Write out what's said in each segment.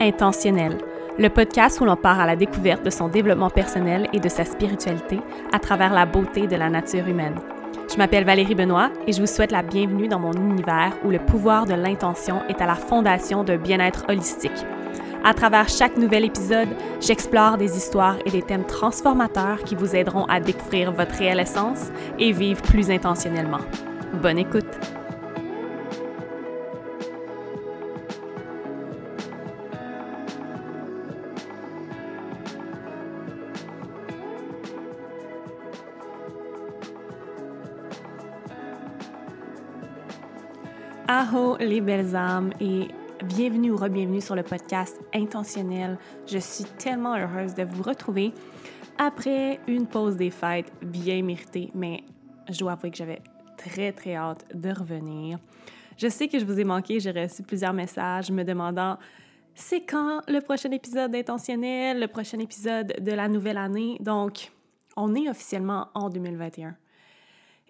Intentionnel, le podcast où l'on part à la découverte de son développement personnel et de sa spiritualité à travers la beauté de la nature humaine. Je m'appelle Valérie Benoît et je vous souhaite la bienvenue dans mon univers où le pouvoir de l'intention est à la fondation d'un bien-être holistique. À travers chaque nouvel épisode, j'explore des histoires et des thèmes transformateurs qui vous aideront à découvrir votre réelle essence et vivre plus intentionnellement. Bonne écoute! Les belles âmes et bienvenue ou re-bienvenue sur le podcast Intentionnel. Je suis tellement heureuse de vous retrouver après une pause des fêtes bien méritée, mais je dois avouer que j'avais très très hâte de revenir. Je sais que je vous ai manqué, j'ai reçu plusieurs messages me demandant c'est quand le prochain épisode d'Intentionnel, le prochain épisode de la nouvelle année? Donc, on est officiellement en 2021.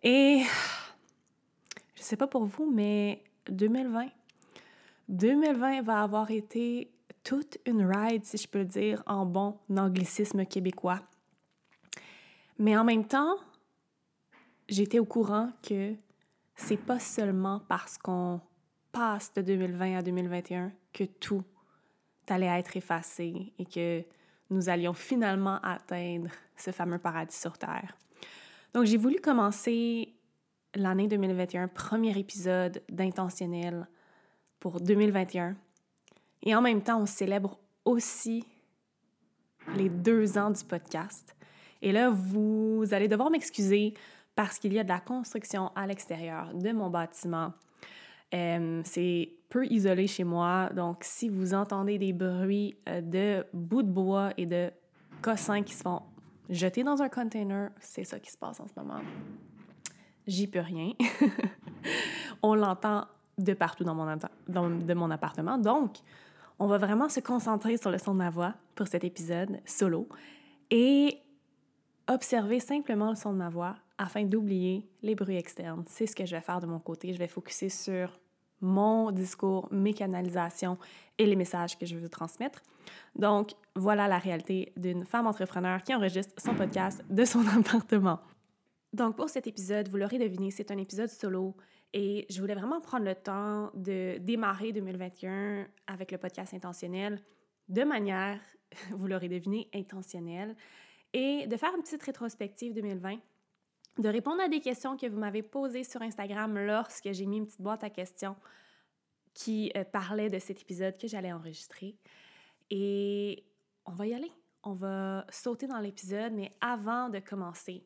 Et je sais pas pour vous, mais 2020. 2020 va avoir été toute une ride, si je peux le dire, en bon anglicisme québécois. Mais en même temps, j'étais au courant que c'est pas seulement parce qu'on passe de 2020 à 2021 que tout allait être effacé et que nous allions finalement atteindre ce fameux paradis sur Terre. Donc j'ai voulu commencer l'année 2021, premier épisode d'Intentionnel pour 2021. Et en même temps, on célèbre aussi les deux ans du podcast. Et là, vous allez devoir m'excuser parce qu'il y a de la construction à l'extérieur de mon bâtiment. Euh, c'est peu isolé chez moi, donc si vous entendez des bruits euh, de bouts de bois et de cossins qui se font jeter dans un container, c'est ça qui se passe en ce moment j'y peux rien. on l'entend de partout dans mon, dans, de mon appartement. Donc, on va vraiment se concentrer sur le son de ma voix pour cet épisode solo et observer simplement le son de ma voix afin d'oublier les bruits externes. C'est ce que je vais faire de mon côté. Je vais focuser sur mon discours, mes canalisations et les messages que je veux transmettre. Donc, voilà la réalité d'une femme entrepreneur qui enregistre son podcast de son appartement. Donc, pour cet épisode, vous l'aurez deviné, c'est un épisode solo et je voulais vraiment prendre le temps de démarrer 2021 avec le podcast intentionnel de manière, vous l'aurez deviné, intentionnelle et de faire une petite rétrospective 2020 de répondre à des questions que vous m'avez posées sur Instagram lorsque j'ai mis une petite boîte à questions qui euh, parlait de cet épisode que j'allais enregistrer. Et on va y aller. On va sauter dans l'épisode, mais avant de commencer,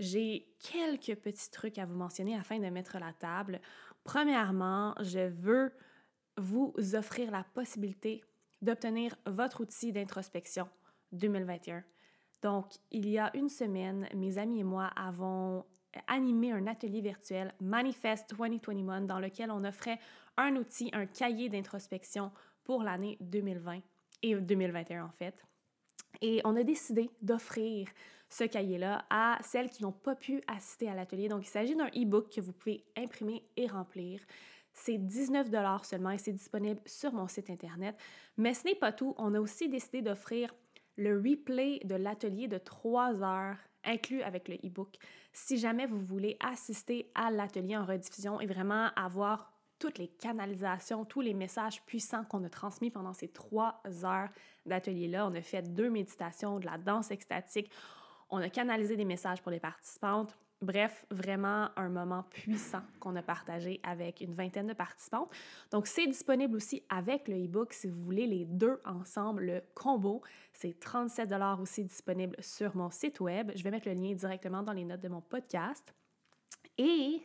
j'ai quelques petits trucs à vous mentionner afin de mettre la table. Premièrement, je veux vous offrir la possibilité d'obtenir votre outil d'introspection 2021. Donc, il y a une semaine, mes amis et moi avons animé un atelier virtuel Manifest 2021 dans lequel on offrait un outil, un cahier d'introspection pour l'année 2020 et 2021 en fait. Et on a décidé d'offrir ce cahier-là à celles qui n'ont pas pu assister à l'atelier. Donc, il s'agit d'un e-book que vous pouvez imprimer et remplir. C'est 19 seulement et c'est disponible sur mon site Internet. Mais ce n'est pas tout. On a aussi décidé d'offrir le replay de l'atelier de 3 heures inclus avec le e-book. Si jamais vous voulez assister à l'atelier en rediffusion et vraiment avoir toutes les canalisations, tous les messages puissants qu'on a transmis pendant ces trois heures d'atelier-là. On a fait deux méditations, de la danse extatique, on a canalisé des messages pour les participantes. Bref, vraiment un moment puissant qu'on a partagé avec une vingtaine de participants. Donc, c'est disponible aussi avec le e-book si vous voulez les deux ensemble, le combo. C'est 37 aussi disponible sur mon site web. Je vais mettre le lien directement dans les notes de mon podcast. Et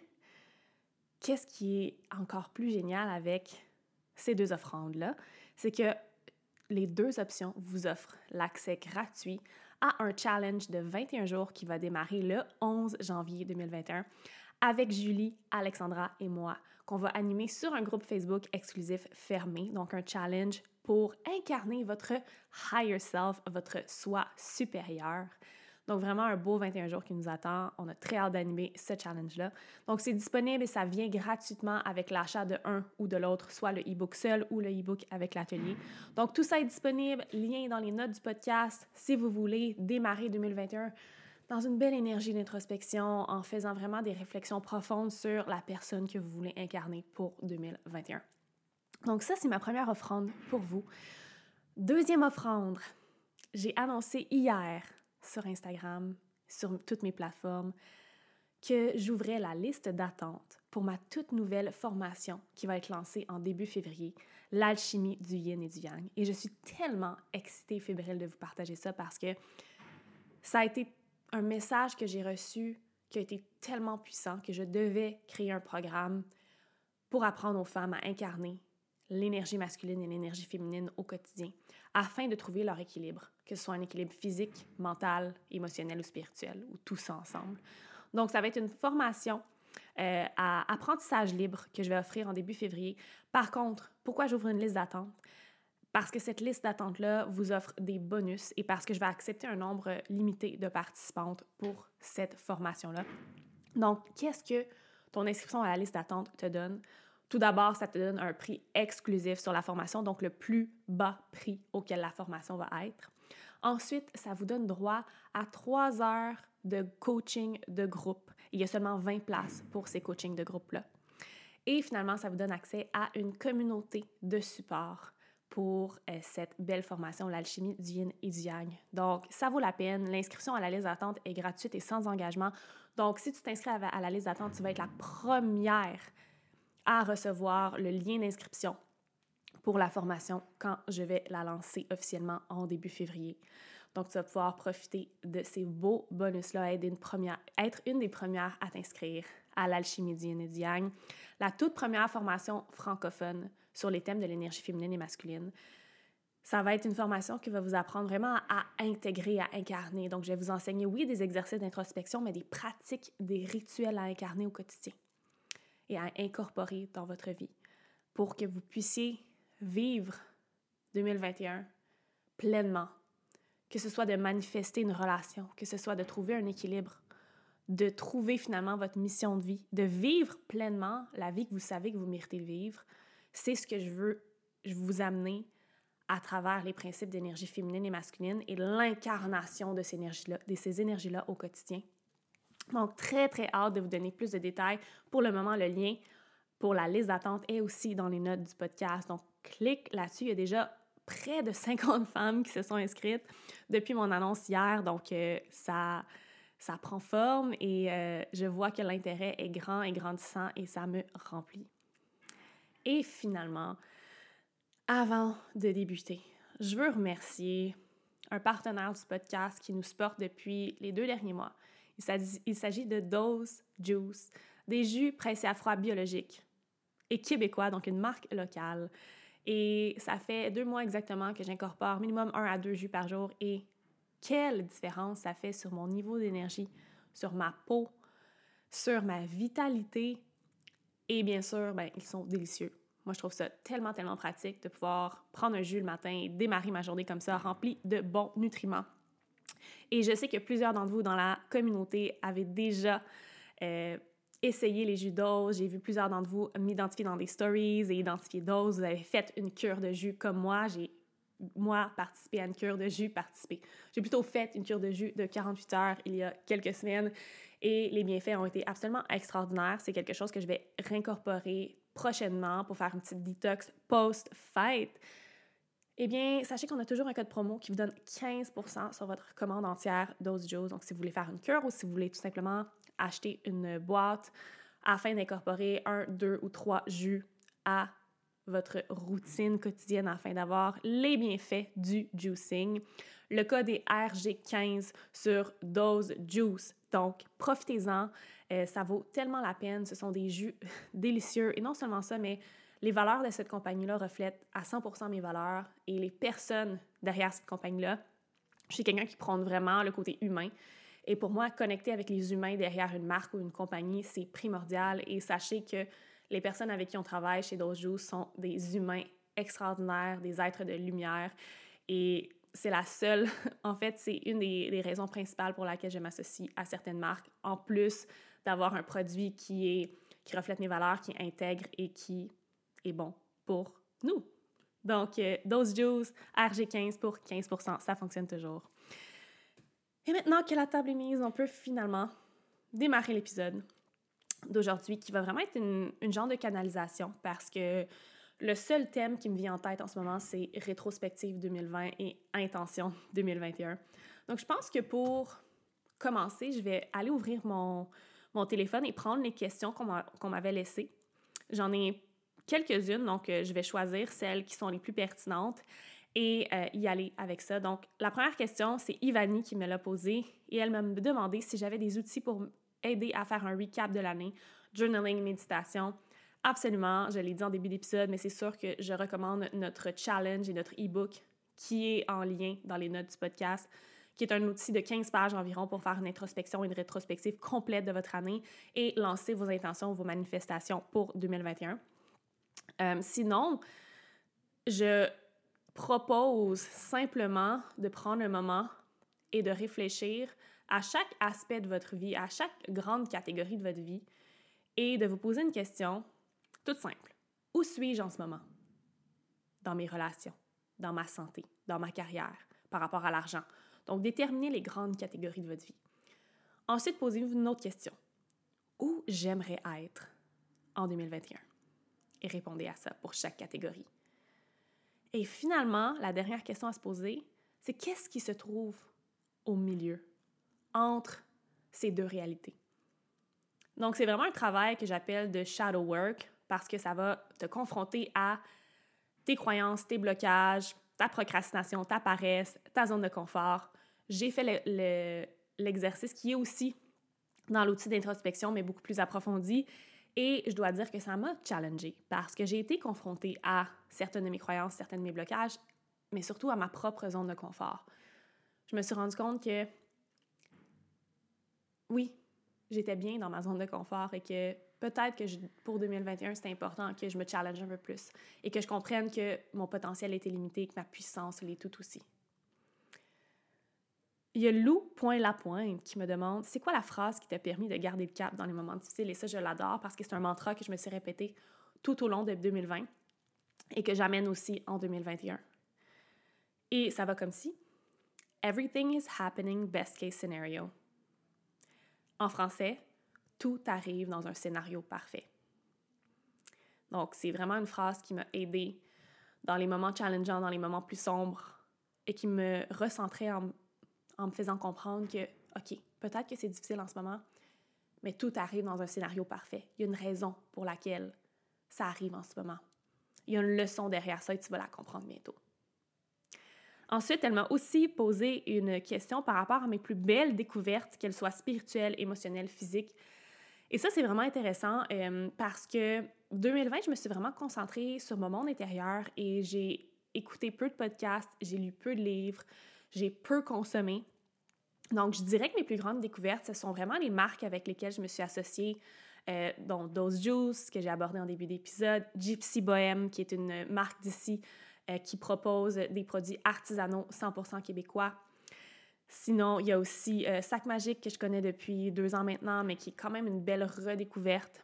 qu'est-ce qui est encore plus génial avec ces deux offrandes-là? C'est que les deux options vous offrent l'accès gratuit un challenge de 21 jours qui va démarrer le 11 janvier 2021 avec Julie, Alexandra et moi, qu'on va animer sur un groupe Facebook exclusif fermé, donc un challenge pour incarner votre higher self, votre soi supérieur. Donc, vraiment un beau 21 jours qui nous attend. On a très hâte d'animer ce challenge-là. Donc, c'est disponible et ça vient gratuitement avec l'achat de un ou de l'autre, soit le e-book seul ou le e-book avec l'atelier. Donc, tout ça est disponible. Lien dans les notes du podcast si vous voulez démarrer 2021 dans une belle énergie d'introspection en faisant vraiment des réflexions profondes sur la personne que vous voulez incarner pour 2021. Donc ça, c'est ma première offrande pour vous. Deuxième offrande, j'ai annoncé hier sur Instagram, sur toutes mes plateformes, que j'ouvrais la liste d'attente pour ma toute nouvelle formation qui va être lancée en début février, l'alchimie du yin et du yang. Et je suis tellement excitée fébrile de vous partager ça parce que ça a été un message que j'ai reçu qui a été tellement puissant que je devais créer un programme pour apprendre aux femmes à incarner l'énergie masculine et l'énergie féminine au quotidien, afin de trouver leur équilibre, que ce soit un équilibre physique, mental, émotionnel ou spirituel, ou tout ça ensemble. Donc, ça va être une formation euh, à apprentissage libre que je vais offrir en début février. Par contre, pourquoi j'ouvre une liste d'attente? Parce que cette liste d'attente-là vous offre des bonus et parce que je vais accepter un nombre limité de participantes pour cette formation-là. Donc, qu'est-ce que ton inscription à la liste d'attente te donne? Tout d'abord, ça te donne un prix exclusif sur la formation, donc le plus bas prix auquel la formation va être. Ensuite, ça vous donne droit à trois heures de coaching de groupe. Il y a seulement 20 places pour ces coachings de groupe-là. Et finalement, ça vous donne accès à une communauté de support pour euh, cette belle formation, l'alchimie du yin et du yang. Donc, ça vaut la peine. L'inscription à la liste d'attente est gratuite et sans engagement. Donc, si tu t'inscris à la liste d'attente, tu vas être la première à recevoir le lien d'inscription pour la formation quand je vais la lancer officiellement en début février. Donc, tu vas pouvoir profiter de ces beaux bonus-là, être une, première, être une des premières à t'inscrire à l'alchimie du yang, la toute première formation francophone sur les thèmes de l'énergie féminine et masculine. Ça va être une formation qui va vous apprendre vraiment à intégrer, à incarner. Donc, je vais vous enseigner, oui, des exercices d'introspection, mais des pratiques, des rituels à incarner au quotidien et à incorporer dans votre vie pour que vous puissiez vivre 2021 pleinement, que ce soit de manifester une relation, que ce soit de trouver un équilibre, de trouver finalement votre mission de vie, de vivre pleinement la vie que vous savez que vous méritez de vivre. C'est ce que je veux vous amener à travers les principes d'énergie féminine et masculine et l'incarnation de ces énergies-là, de ces énergies-là au quotidien. Donc, très, très hâte de vous donner plus de détails. Pour le moment, le lien pour la liste d'attente est aussi dans les notes du podcast. Donc, clique là-dessus. Il y a déjà près de 50 femmes qui se sont inscrites depuis mon annonce hier. Donc, euh, ça, ça prend forme et euh, je vois que l'intérêt est grand et grandissant et ça me remplit. Et finalement, avant de débuter, je veux remercier un partenaire du podcast qui nous supporte depuis les deux derniers mois. Il s'agit de Dose Juice, des jus pressés à froid biologiques et québécois, donc une marque locale. Et ça fait deux mois exactement que j'incorpore minimum un à deux jus par jour et quelle différence ça fait sur mon niveau d'énergie, sur ma peau, sur ma vitalité et bien sûr, ben, ils sont délicieux. Moi, je trouve ça tellement, tellement pratique de pouvoir prendre un jus le matin et démarrer ma journée comme ça, rempli de bons nutriments. Et je sais que plusieurs d'entre vous dans la communauté avaient déjà euh, essayé les jus d'ose. J'ai vu plusieurs d'entre vous m'identifier dans des stories et identifier d'ose. Vous avez fait une cure de jus comme moi. J'ai moi, participé à une cure de jus, participé. J'ai plutôt fait une cure de jus de 48 heures il y a quelques semaines et les bienfaits ont été absolument extraordinaires. C'est quelque chose que je vais réincorporer prochainement pour faire une petite détox post-fête. Eh bien, sachez qu'on a toujours un code promo qui vous donne 15 sur votre commande entière Dose Joe. Donc, si vous voulez faire une cure ou si vous voulez tout simplement acheter une boîte afin d'incorporer un, deux ou trois jus à votre routine quotidienne afin d'avoir les bienfaits du juicing. Le code est RG15 sur Dose Juice. Donc, profitez-en. Euh, ça vaut tellement la peine. Ce sont des jus délicieux. Et non seulement ça, mais les valeurs de cette compagnie-là reflètent à 100% mes valeurs et les personnes derrière cette compagnie-là. Je suis quelqu'un qui prône vraiment le côté humain. Et pour moi, connecter avec les humains derrière une marque ou une compagnie, c'est primordial. Et sachez que les personnes avec qui on travaille chez Dojo sont des humains extraordinaires, des êtres de lumière. Et c'est la seule, en fait, c'est une des, raisons principales pour laquelle je m'associe à certaines marques, en plus d'avoir un produit qui, est, qui reflète mes valeurs, qui intègre et qui est bon pour nous. Donc, euh, Dose Juice, RG15 pour 15% ça fonctionne toujours. Et maintenant que la table est mise, on peut finalement démarrer l'épisode d'aujourd'hui qui va vraiment être une, genre de canalisation parce que le seul thème qui me vient en tête en ce moment, c'est rétrospective 2020 et intention 2021. Donc, je pense que pour commencer, je vais aller ouvrir mon, mon téléphone et prendre les questions qu'on m'avait laissées. J'en ai quelques-unes, donc euh, je vais choisir celles qui sont les plus pertinentes et euh, y aller avec ça. Donc, la première question, c'est Ivani qui me l'a posée et elle m'a demandé si j'avais des outils pour aider à faire un recap de l'année, journaling, méditation. Absolument, je l'ai dit en début d'épisode, mais c'est sûr que je recommande notre challenge et notre e-book qui est en lien dans les notes du podcast, qui est un outil de 15 pages environ pour faire une introspection une rétrospective complète de votre année et lancer vos intentions, vos manifestations pour 2021. Euh, sinon, je propose simplement de prendre un moment et de réfléchir à chaque aspect de votre vie, à chaque grande catégorie de votre vie et de vous poser une question toute simple. Où suis-je en ce moment? Dans mes relations, dans ma santé, dans ma carrière, par rapport à l'argent. Donc, déterminez les grandes catégories de votre vie. Ensuite, posez-vous une autre question. Où j'aimerais être en 2021? Et répondez à ça pour chaque catégorie. Et finalement, la dernière question à se poser, c'est qu'est-ce qui se trouve au milieu, entre ces deux réalités? Donc, c'est vraiment un travail que j'appelle de shadow work parce que ça va te confronter à tes croyances, tes blocages, ta procrastination, ta paresse, ta zone de confort. J'ai fait l'exercice qui est aussi dans l'outil d'introspection, mais beaucoup plus approfondi. Et je dois dire que ça m'a challengée parce que j'ai été confrontée à certaines de mes croyances, certains de mes blocages, mais surtout à ma propre zone de confort. Je me suis rendu compte que oui, j'étais bien dans ma zone de confort et que peut-être que pour 2021, c'est important que je me challenge un peu plus et que je comprenne que mon potentiel était limité et que ma puissance l'est tout aussi. Il y a Lou Point La Pointe qui me demande c'est quoi la phrase qui t'a permis de garder le cap dans les moments difficiles? Et ça je l'adore parce que c'est un mantra que je me suis répété tout au long de 2020 et que j'amène aussi en 2021. Et ça va comme si Everything is happening best case scenario. En français, tout arrive dans un scénario parfait. Donc, c'est vraiment une phrase qui m'a aidée dans les moments challengeants, dans les moments plus sombres, et qui me recentrait en, en me faisant comprendre que, OK, peut-être que c'est difficile en ce moment, mais tout arrive dans un scénario parfait. Il y a une raison pour laquelle ça arrive en ce moment. Il y a une leçon derrière ça et tu vas la comprendre bientôt. Ensuite, elle m'a aussi posé une question par rapport à mes plus belles découvertes, qu'elles soient spirituelles, émotionnelles, physiques. Et ça, c'est vraiment intéressant euh, parce que 2020, je me suis vraiment concentrée sur mon monde intérieur et j'ai écouté peu de podcasts, j'ai lu peu de livres, j'ai peu consommé. Donc, je dirais que mes plus grandes découvertes, ce sont vraiment les marques avec lesquelles je me suis associée, euh, dont Dose Juice, que j'ai abordé en début d'épisode, Gypsy Bohem, qui est une marque d'ici euh, qui propose des produits artisanaux 100% québécois. Sinon, il y a aussi euh, Sac Magique que je connais depuis deux ans maintenant, mais qui est quand même une belle redécouverte.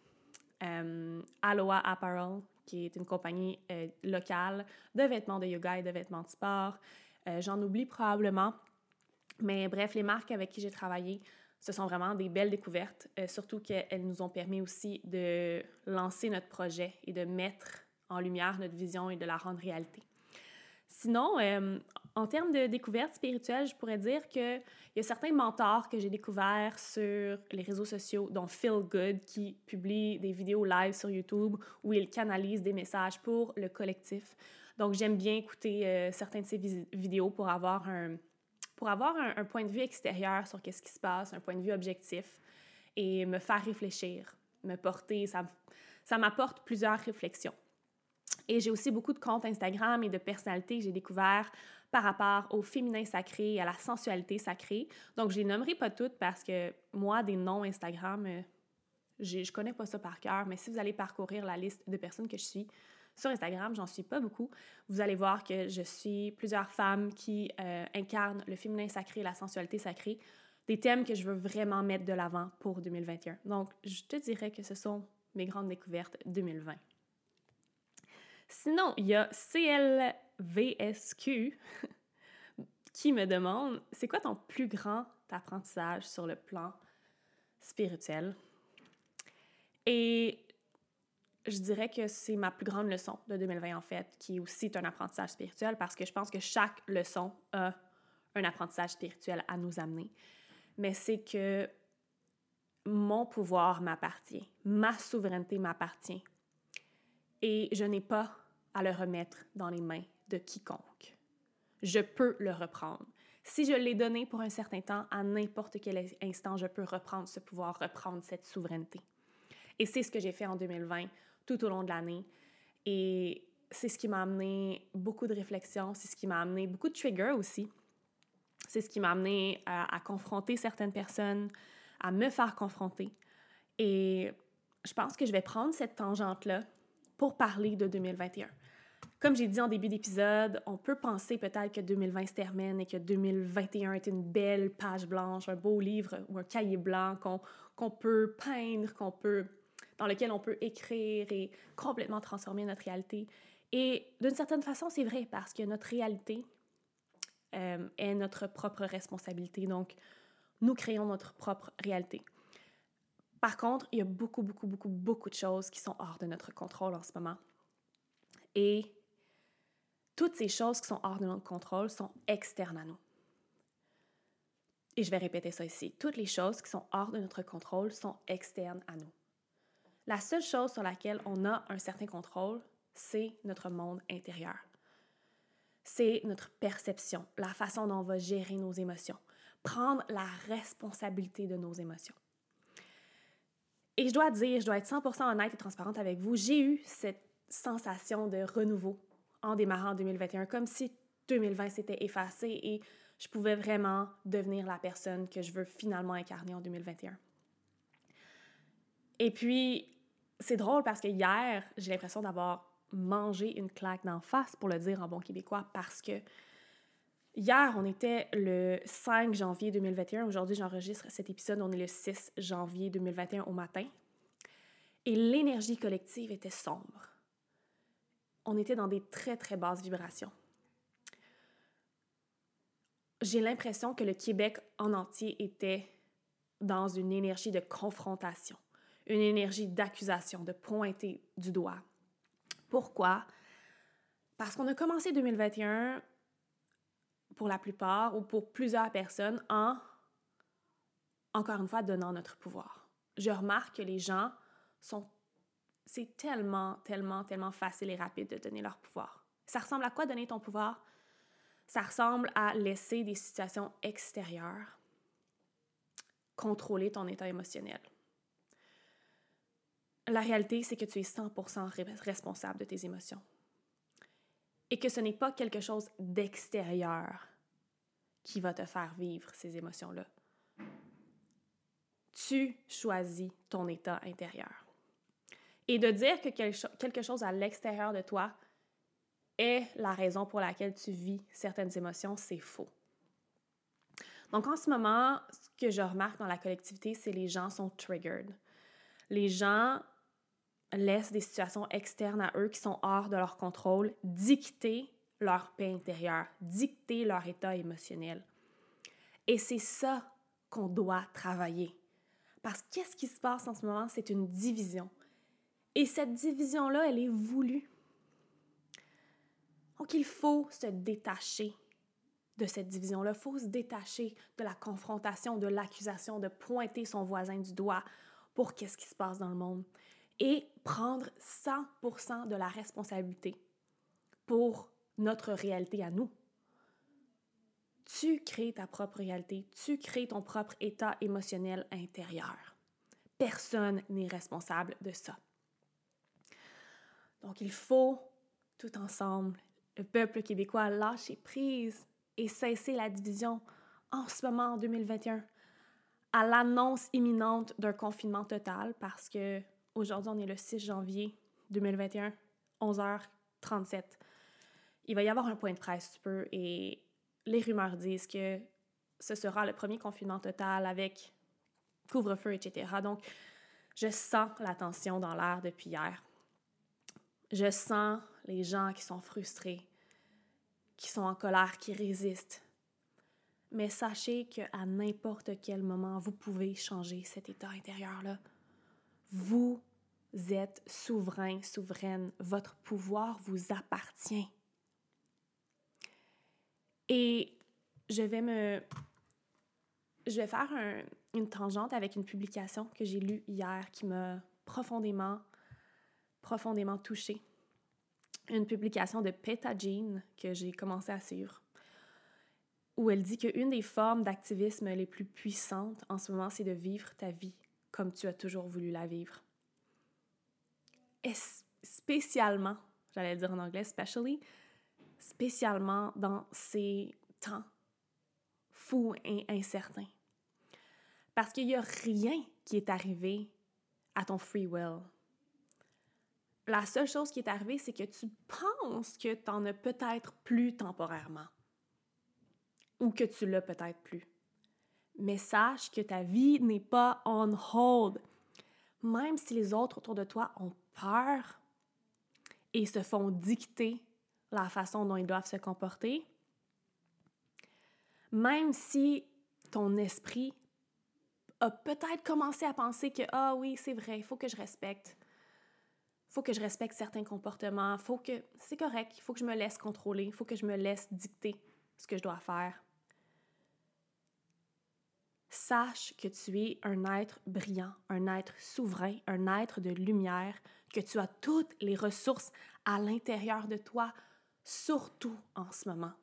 Euh, Aloha Apparel, qui est une compagnie locale de vêtements de yoga et de vêtements de sport. J'en oublie probablement, mais bref, les marques avec qui j'ai travaillé, ce sont vraiment des belles découvertes, surtout qu'elles nous ont permis aussi de lancer notre projet et de mettre en lumière notre vision et de la rendre réalité. Sinon, euh, en termes de découverte spirituelle, je pourrais dire qu'il y a certains mentors que j'ai découverts sur les réseaux sociaux, dont Phil Good, qui publie des vidéos live sur YouTube où il canalise des messages pour le collectif. Donc, j'aime bien écouter euh, certains de ses vidéos pour avoir un, pour avoir un, point de vue extérieur sur qu'est-ce qui se passe, un point de vue objectif et me faire réfléchir, me porter, ça, ça m'apporte plusieurs réflexions. Et j'ai aussi beaucoup de comptes Instagram et de personnalités que j'ai découverts par rapport au féminin sacré et à la sensualité sacrée. Donc, je les nommerai pas toutes parce que moi, des noms Instagram, euh, je connais pas ça par cœur, mais si vous allez parcourir la liste de personnes que je suis, sur Instagram, j'en suis pas beaucoup. Vous allez voir que je suis plusieurs femmes qui euh, incarnent le féminin sacré la sensualité sacrée, des thèmes que je veux vraiment mettre de l'avant pour 2021. Donc, je te dirais que ce sont mes grandes découvertes 2020. Sinon, il y a CLVSQ qui me demande c'est quoi ton plus grand apprentissage sur le plan spirituel? Et je dirais que c'est ma plus grande leçon de 2020 en fait, qui est aussi un apprentissage spirituel parce que je pense que chaque leçon a un apprentissage spirituel à nous amener. Mais c'est que mon pouvoir m'appartient, ma souveraineté m'appartient et je n'ai pas à le remettre dans les mains de quiconque. Je peux le reprendre. Si je l'ai donné pour un certain temps, à n'importe quel instant, je peux reprendre ce pouvoir, reprendre cette souveraineté. Et c'est ce que j'ai fait en 2020 tout au long de l'année. Et c'est ce qui m'a amené beaucoup de réflexions, c'est ce qui m'a amené beaucoup de triggers aussi. C'est ce qui m'a amené à, confronter certaines personnes, à me faire confronter. Et je pense que je vais prendre cette tangente-là pour parler de 2021. Comme j'ai dit en début d'épisode, on peut penser peut-être que 2020 se termine et que 2021 est une belle page blanche, un beau livre ou un cahier blanc qu'on peut peindre, qu'on peut, dans lequel on peut écrire et complètement transformer notre réalité. Et d'une certaine façon, c'est vrai parce que notre réalité euh, est notre propre responsabilité. Donc, nous créons notre propre réalité. Par contre, il y a beaucoup, beaucoup, beaucoup, beaucoup de choses qui sont hors de notre contrôle en ce moment. Et toutes ces choses qui sont hors de notre contrôle sont externes à nous. Et je vais répéter ça ici. Toutes les choses qui sont hors de notre contrôle sont externes à nous. La seule chose sur laquelle on a un certain contrôle, c'est notre monde intérieur. C'est notre perception, la façon dont on va gérer nos émotions, prendre la responsabilité de nos émotions. Et je dois dire, je dois être 100% honnête et transparente avec vous, j'ai eu cette sensation de renouveau en démarrant en 2021, comme si 2020 s'était effacé et je pouvais vraiment devenir la personne que je veux finalement incarner en 2021. Et puis, c'est drôle parce que hier, j'ai l'impression d'avoir mangé une claque d'en face, pour le dire en bon québécois, parce que hier, on était le 5 janvier 2021. Aujourd'hui, j'enregistre cet épisode, on est le 6 janvier 2021 au matin. Et l'énergie collective était sombre on était dans des très, très basses vibrations. J'ai l'impression que le Québec en entier était dans une énergie de confrontation, une énergie d'accusation, de pointer du doigt. Pourquoi? Parce qu'on a commencé 2021 pour la plupart ou pour plusieurs personnes en, encore une fois, donnant notre pouvoir. Je remarque que les gens sont c'est tellement, tellement, tellement facile et rapide de donner leur pouvoir. Ça ressemble à quoi donner ton pouvoir? Ça ressemble à laisser des situations extérieures contrôler ton état émotionnel. La réalité, c'est que tu es 100% responsable de tes émotions. Et que ce n'est pas quelque chose d'extérieur qui va te faire vivre ces émotions-là. Tu choisis ton état intérieur. Et de dire que quelque chose à l'extérieur de toi est la raison pour laquelle tu vis certaines émotions, c'est faux. Donc en ce moment, ce que je remarque dans la collectivité, c'est les gens sont triggered. Les gens laissent des situations externes à eux qui sont hors de leur contrôle dicter leur paix intérieure, dicter leur état émotionnel. Et c'est ça qu'on doit travailler. Parce qu'est-ce qui se passe en ce moment? C'est une division. Et cette division-là, elle est voulue. Donc, il faut se détacher de cette division-là. Il faut se détacher de la confrontation, de l'accusation, de pointer son voisin du doigt pour qu'est-ce qui se passe dans le monde. Et prendre 100% de la responsabilité pour notre réalité à nous. Tu crées ta propre réalité, tu crées ton propre état émotionnel intérieur. Personne n'est responsable de ça. Donc, il faut, tout ensemble, le peuple québécois, lâcher prise et cesser la division en ce moment, en 2021, à l'annonce imminente d'un confinement total, parce que aujourd'hui, on est le 6 janvier 2021. 11h37. Il va y avoir un point de presse, tu peux, et les rumeurs disent que ce sera le premier confinement total avec couvre-feu, etc. Donc, je sens la tension dans l'air depuis hier. Je sens les gens qui sont frustrés, qui sont en colère, qui résistent. Mais sachez qu'à n'importe quel moment, vous pouvez changer cet état intérieur-là. Vous êtes souverain, souveraine. Votre pouvoir vous appartient. Et je vais me. Je vais faire une tangente avec une publication que j'ai lue hier qui m'a profondément, profondément touchée. Une publication de Peta Jean que j'ai commencé à suivre, où elle dit qu'une des formes d'activisme les plus puissantes en ce moment, c'est de vivre ta vie comme tu as toujours voulu la vivre. Et spécialement, j'allais dire en anglais, especially, spécialement dans ces temps fous et incertains. Parce qu'il n'y a rien qui est arrivé à ton free will. La seule chose qui est arrivée, c'est que tu penses que tu en as peut-être plus temporairement. Ou que tu l'as peut-être plus. Mais sache que ta vie n'est pas on hold. Même si les autres autour de toi ont peur et se font dicter la façon dont ils doivent se comporter, même si ton esprit a peut-être commencé à penser que ah oui, c'est vrai, il faut que je respecte. Faut que je respecte certains comportements, faut que c'est correct, il faut que je me laisse contrôler, il faut que je me laisse dicter ce que je dois faire. Sache que tu es un être brillant, un être souverain, un être de lumière, que tu as toutes les ressources à l'intérieur de toi, surtout en ce moment.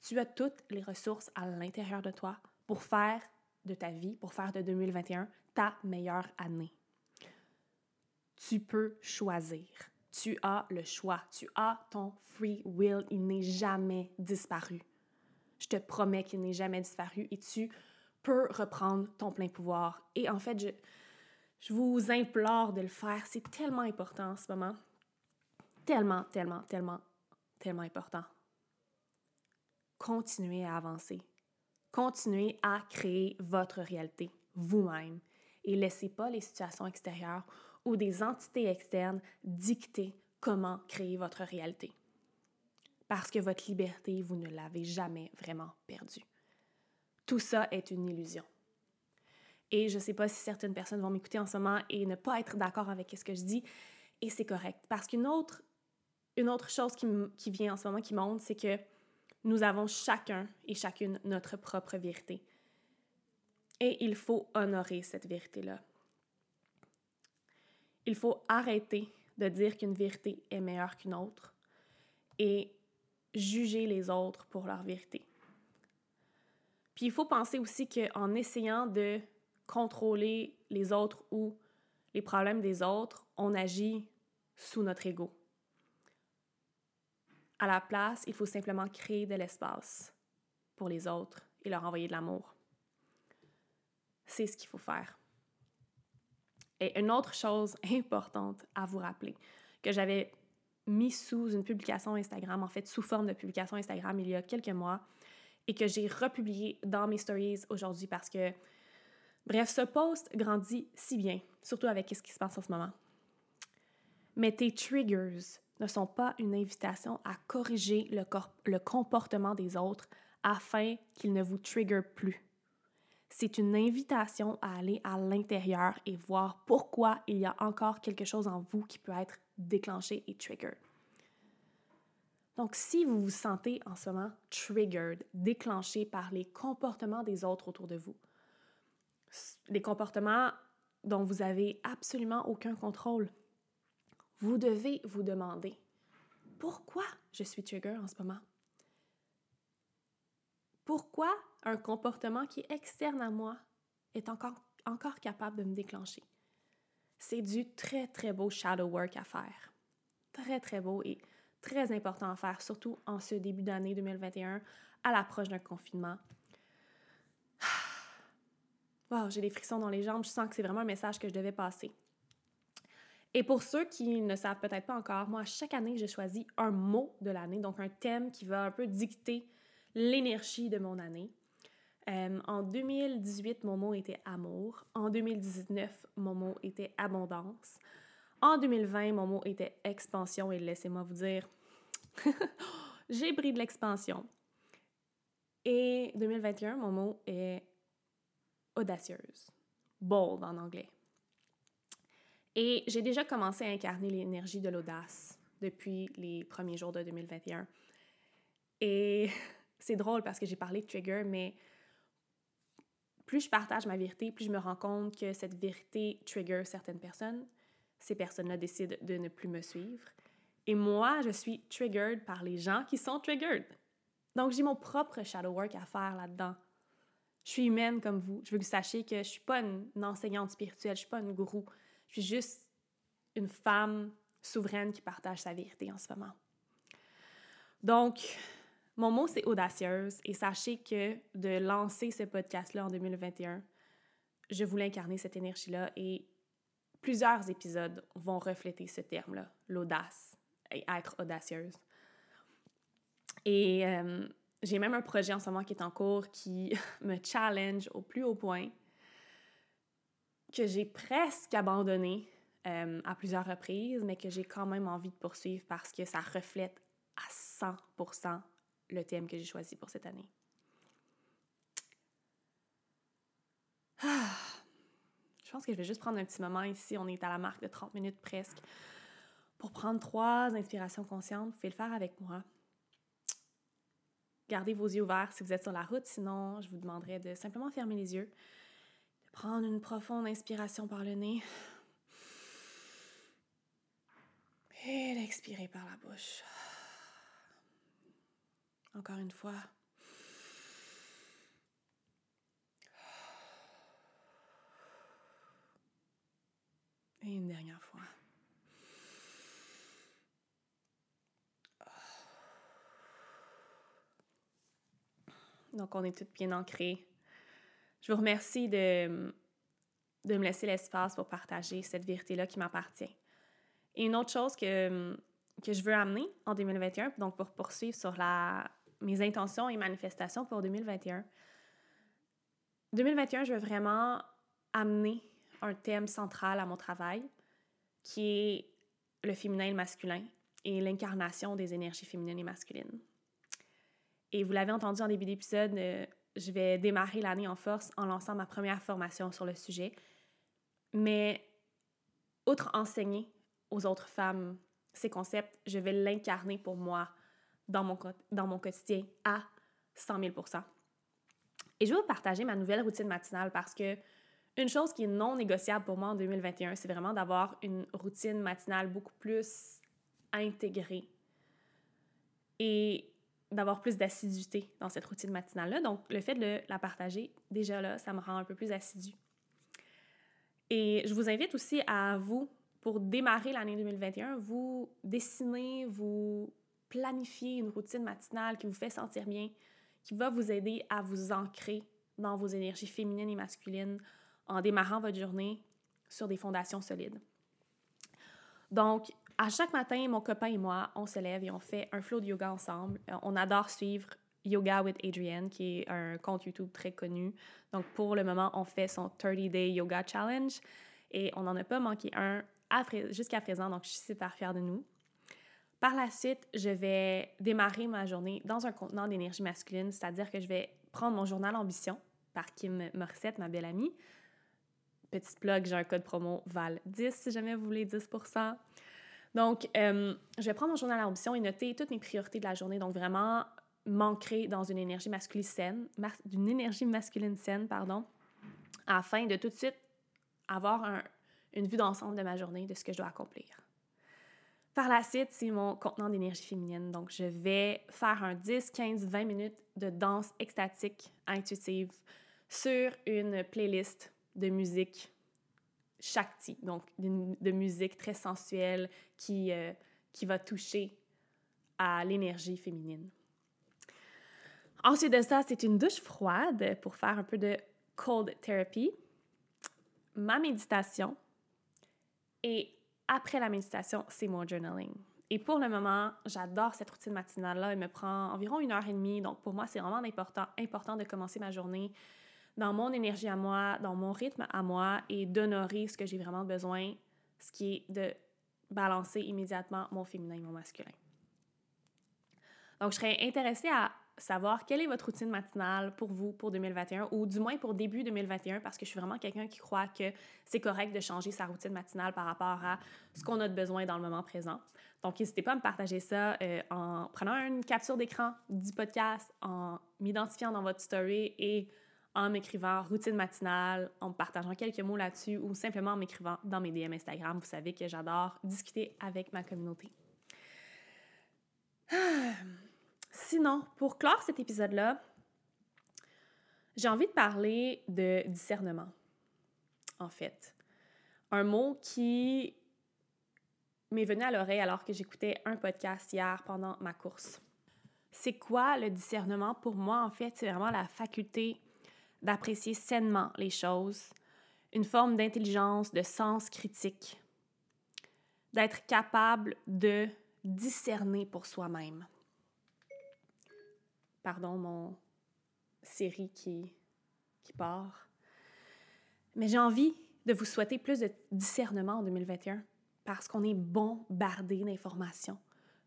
Tu as toutes les ressources à l'intérieur de toi pour faire de ta vie, pour faire de 2021 ta meilleure année. Tu peux choisir. Tu as le choix. Tu as ton free will. Il n'est jamais disparu. Je te promets qu'il n'est jamais disparu et tu peux reprendre ton plein pouvoir. Et en fait, je, je vous implore de le faire. C'est tellement important en ce moment. Tellement, tellement, tellement, tellement important. Continuez à avancer. Continuez à créer votre réalité vous-même et laissez pas les situations extérieures ou des entités externes dicter comment créer votre réalité. Parce que votre liberté, vous ne l'avez jamais vraiment perdue. Tout ça est une illusion. Et je ne sais pas si certaines personnes vont m'écouter en ce moment et ne pas être d'accord avec ce que je dis, et c'est correct. Parce qu'une autre, une autre chose qui, qui vient en ce moment qui monte, c'est que nous avons chacun et chacune notre propre vérité. Et il faut honorer cette vérité-là. Il faut arrêter de dire qu'une vérité est meilleure qu'une autre et juger les autres pour leur vérité. Puis il faut penser aussi qu'en essayant de contrôler les autres ou les problèmes des autres, on agit sous notre ego. À la place, il faut simplement créer de l'espace pour les autres et leur envoyer de l'amour. C'est ce qu'il faut faire. Et une autre chose importante à vous rappeler, que j'avais mis sous une publication Instagram, en fait sous forme de publication Instagram il y a quelques mois, et que j'ai republié dans mes stories aujourd'hui parce que, bref, ce post grandit si bien, surtout avec ce qui se passe en ce moment. Mais tes triggers ne sont pas une invitation à corriger le, comportement des autres afin qu'ils ne vous triggerent plus. C'est une invitation à aller à l'intérieur et voir pourquoi il y a encore quelque chose en vous qui peut être déclenché et trigger. Donc, si vous vous sentez en ce moment triggered, déclenché par les comportements des autres autour de vous, les comportements dont vous avez absolument aucun contrôle, vous devez vous demander pourquoi je suis trigger en ce moment? Pourquoi un comportement qui est externe à moi est encore, encore capable de me déclencher? C'est du très, très beau shadow work à faire. Très, très beau. Et très important à faire, surtout en ce début d'année 2021, à l'approche d'un confinement. Wow, j'ai des frissons dans les jambes, je sens que c'est vraiment un message que je devais passer. Et pour ceux qui ne savent peut-être pas encore, moi, chaque année, je choisis un mot de l'année, donc un thème qui va un peu dicter l'énergie de mon année. Euh, en 2018, mon mot était amour. En 2019, mon mot était abondance. En 2020, mon mot était expansion. Et laissez-moi vous dire, j'ai pris de l'expansion. Et 2021, mon mot est audacieuse. Bold en anglais. Et j'ai déjà commencé à incarner l'énergie de l'audace depuis les premiers jours de 2021. Et c'est drôle parce que j'ai parlé de trigger, mais plus je partage ma vérité, plus je me rends compte que cette vérité trigger certaines personnes. Ces personnes-là décident de ne plus me suivre. Et moi, je suis triggered par les gens qui sont triggered. Donc, j'ai mon propre shadow work à faire là-dedans. Je suis humaine comme vous. Je veux que vous sachiez que je suis pas une, enseignante spirituelle, je suis pas une gourou. Je suis juste une femme souveraine qui partage sa vérité en ce moment. Donc, mon mot, c'est audacieuse et sachez que de lancer ce podcast-là en 2021, je voulais incarner cette énergie-là et plusieurs épisodes vont refléter ce terme-là, l'audace et être audacieuse. Et euh, j'ai même un projet en ce moment qui est en cours qui me challenge au plus haut point, que j'ai presque abandonné euh, à plusieurs reprises, mais que j'ai quand même envie de poursuivre parce que ça reflète à 100% le thème que j'ai choisi pour cette année. Ah, pense que je vais juste prendre un petit moment ici. On est à la marque de 30 minutes presque. Pour prendre trois inspirations conscientes, vous pouvez le faire avec moi. Gardez vos yeux ouverts si vous êtes sur la route, sinon je vous demanderai de simplement fermer les yeux, de prendre une profonde inspiration par le nez et d'expirer par la bouche. Encore une fois. Une dernière fois. Donc, on est toutes bien ancrées. Je vous remercie de, de me laisser l'espace pour partager cette vérité-là qui m'appartient. Et une autre chose que, que je veux amener en 2021, donc pour poursuivre sur la, mes intentions et manifestations pour 2021. 2021, je veux vraiment amener un thème central à mon travail qui est le féminin et le masculin et l'incarnation des énergies féminines et masculines. Et vous l'avez entendu en début d'épisode, euh, je vais démarrer l'année en force en lançant ma première formation sur le sujet. Mais outre enseigner aux autres femmes ces concepts, je vais l'incarner pour moi dans mon, dans mon quotidien à 100 000% Et je vais vous partager ma nouvelle routine matinale parce que une chose qui est non négociable pour moi en 2021, c'est vraiment d'avoir une routine matinale beaucoup plus intégrée et d'avoir plus d'assiduité dans cette routine matinale-là. Donc, le fait de la partager, déjà là, ça me rend un peu plus assidue. Et je vous invite aussi à vous, pour démarrer l'année 2021, vous dessiner, vous planifier une routine matinale qui vous fait sentir bien, qui va vous aider à vous ancrer dans vos énergies féminines et masculines en démarrant votre journée sur des fondations solides. Donc, à chaque matin, mon copain et moi, on se lève et on fait un flow de yoga ensemble. Euh, on adore suivre Yoga with Adrienne, qui est un compte YouTube très connu. Donc, pour le moment, on fait son 30 Day Yoga Challenge et on n'en a pas manqué un jusqu'à présent, donc je suis super fière de nous. Par la suite, je vais démarrer ma journée dans un contenant d'énergie masculine, c'est-à-dire que je vais prendre mon journal Ambition par Kim Morissette, ma belle amie. Petite plug, j'ai un code promo VAL10 si jamais vous voulez 10 Donc, euh, je vais prendre mon journal Ambition et noter toutes mes priorités de la journée. Donc, vraiment m'ancrer dans une énergie masculine saine, d'une énergie masculine saine, pardon, afin de tout de suite avoir une vue d'ensemble de ma journée, de ce que je dois accomplir. Par la suite, c'est mon contenant d'énergie féminine. Donc, je vais faire un 10, 15, 20 minutes de danse extatique intuitive sur une playlist de musique Shakti, donc de, musique très sensuelle qui, euh, qui va toucher à l'énergie féminine. Ensuite de ça, c'est une douche froide pour faire un peu de cold therapy, ma méditation et après la méditation, c'est mon journaling. Et pour le moment, j'adore cette routine matinale-là. Elle me prend environ une heure et demie. Donc, pour moi, c'est vraiment important, important de commencer ma journée dans mon énergie à moi, dans mon rythme à moi et d'honorer ce que j'ai vraiment besoin, ce qui est de balancer immédiatement mon féminin et mon masculin. Donc, je serais intéressée à savoir quelle est votre routine matinale pour vous pour 2021 ou du moins pour début 2021 parce que je suis vraiment quelqu'un qui croit que c'est correct de changer sa routine matinale par rapport à ce qu'on a de besoin dans le moment présent. Donc, n'hésitez pas à me partager ça euh, en prenant une capture d'écran du podcast, en m'identifiant dans votre story et en m'écrivant routine matinale, en me partageant quelques mots là-dessus ou simplement en m'écrivant dans mes DM Instagram. Vous savez que j'adore discuter avec ma communauté. Sinon, pour clore cet épisode-là, j'ai envie de parler de discernement, en fait. Un mot qui m'est venu à l'oreille alors que j'écoutais un podcast hier pendant ma course. C'est quoi le discernement? Pour moi? En fait, c'est vraiment la faculté d'apprécier sainement les choses, une forme d'intelligence, de sens critique, d'être capable de discerner pour soi-même. Pardon, mon série qui, qui part. Mais j'ai envie de vous souhaiter plus de discernement en 2021 parce qu'on est bombardé d'informations,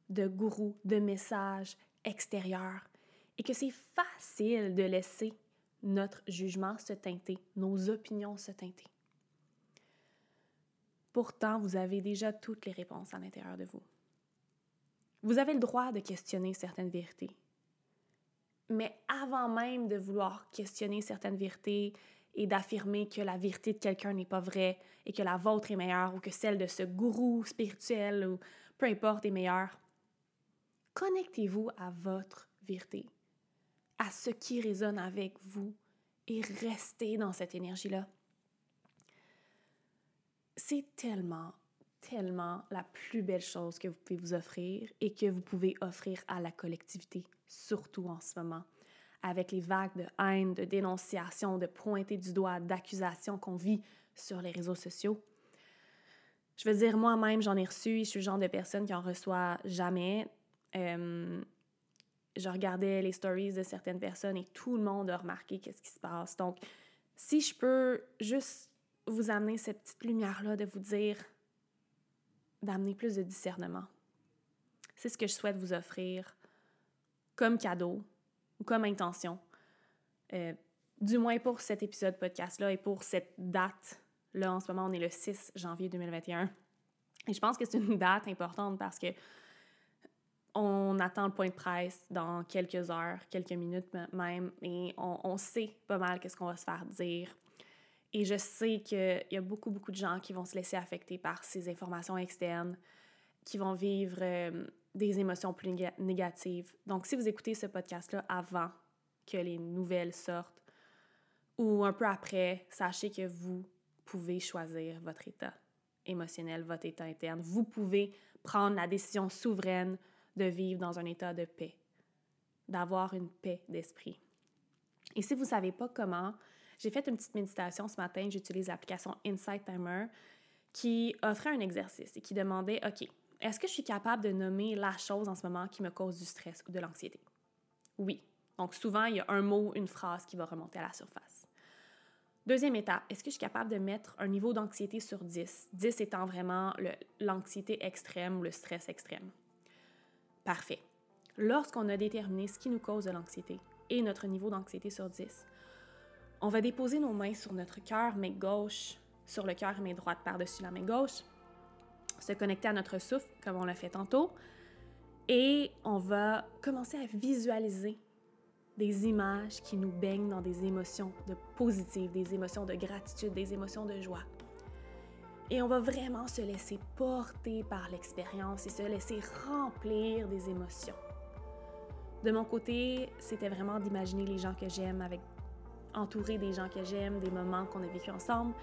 de gourous, de messages extérieurs et que c'est facile de laisser notre jugement se teinter, nos opinions se teinter. Pourtant, vous avez déjà toutes les réponses à l'intérieur de vous. Vous avez le droit de questionner certaines vérités, mais avant même de vouloir questionner certaines vérités et d'affirmer que la vérité de quelqu'un n'est pas vraie et que la vôtre est meilleure ou que celle de ce gourou spirituel ou peu importe est meilleure, connectez-vous à votre vérité, à ce qui résonne avec vous et restez dans cette énergie-là. C'est tellement, tellement la plus belle chose que vous pouvez vous offrir et que vous pouvez offrir à la collectivité surtout en ce moment, avec les vagues de haine, de dénonciation, de pointer du doigt, d'accusations qu'on vit sur les réseaux sociaux. Je veux dire, moi-même, j'en ai reçu, je suis le genre de personne qui en reçoit jamais. Euh, je regardais les stories de certaines personnes et tout le monde a remarqué qu'est-ce qui se passe. Donc, si je peux juste vous amener cette petite lumière-là de vous dire d'amener plus de discernement. C'est ce que je souhaite vous offrir comme cadeau ou comme intention. Euh, du moins pour cet épisode podcast-là et pour cette date-là. En ce moment, on est le 6 janvier 2021. Et je pense que c'est une date importante parce que on attend le point de presse dans quelques heures, quelques minutes même, et on, sait pas mal qu'est-ce qu'on va se faire dire. Et je sais qu'il y a beaucoup, beaucoup de gens qui vont se laisser affecter par ces informations externes, qui vont vivre euh, des émotions plus négatives. Donc, si vous écoutez ce podcast-là avant que les nouvelles sortent ou un peu après, sachez que vous pouvez choisir votre état émotionnel, votre état interne. Vous pouvez prendre la décision souveraine de vivre dans un état de paix, d'avoir une paix d'esprit. Et si vous ne savez pas comment, j'ai fait une petite méditation ce matin, j'utilise l'application Insight Timer qui offrait un exercice et qui demandait, OK, est-ce que je suis capable de nommer la chose en ce moment qui me cause du stress ou de l'anxiété? Oui. Donc souvent, il y a un mot, une phrase qui va remonter à la surface. Deuxième étape, est-ce que je suis capable de mettre un niveau d'anxiété sur 10? 10 étant vraiment l'anxiété extrême ou le stress extrême. Parfait. Lorsqu'on a déterminé ce qui nous cause de l'anxiété et notre niveau d'anxiété sur 10, on va déposer nos mains sur notre cœur, main gauche, sur le cœur, main droite par-dessus la main gauche, se connecter à notre souffle, comme on l'a fait tantôt, et on va commencer à visualiser des images qui nous baignent dans des émotions de positives, des émotions de gratitude, des émotions de joie. Et on va vraiment se laisser porter par l'expérience et se laisser remplir des émotions. De mon côté, c'était vraiment d'imaginer les gens que j'aime avec entouré des gens que j'aime, des moments qu'on a vécu ensemble,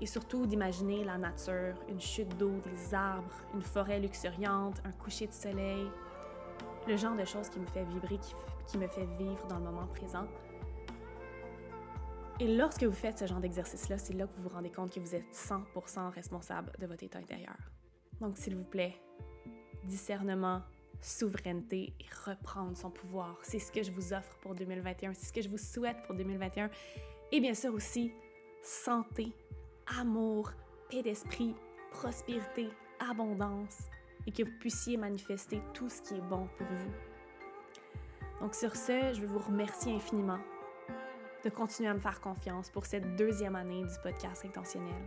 et surtout d'imaginer la nature, une chute d'eau, des arbres, une forêt luxuriante, un coucher de soleil, le genre de choses qui me fait vibrer, qui, me fait vivre dans le moment présent. Et lorsque vous faites ce genre d'exercice-là, c'est là que vous vous rendez compte que vous êtes 100% responsable de votre état intérieur. Donc, s'il vous plaît, discernement, souveraineté et reprendre son pouvoir. C'est ce que je vous offre pour 2021, c'est ce que je vous souhaite pour 2021. Et bien sûr aussi, santé, amour, paix d'esprit, prospérité, abondance et que vous puissiez manifester tout ce qui est bon pour vous. Donc sur ce, je veux vous remercier infiniment de continuer à me faire confiance pour cette deuxième année du podcast intentionnel.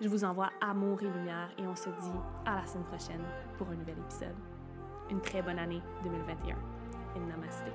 Je vous envoie amour et lumière et on se dit à la semaine prochaine pour un nouvel épisode. Une très bonne année 2021 et namasté.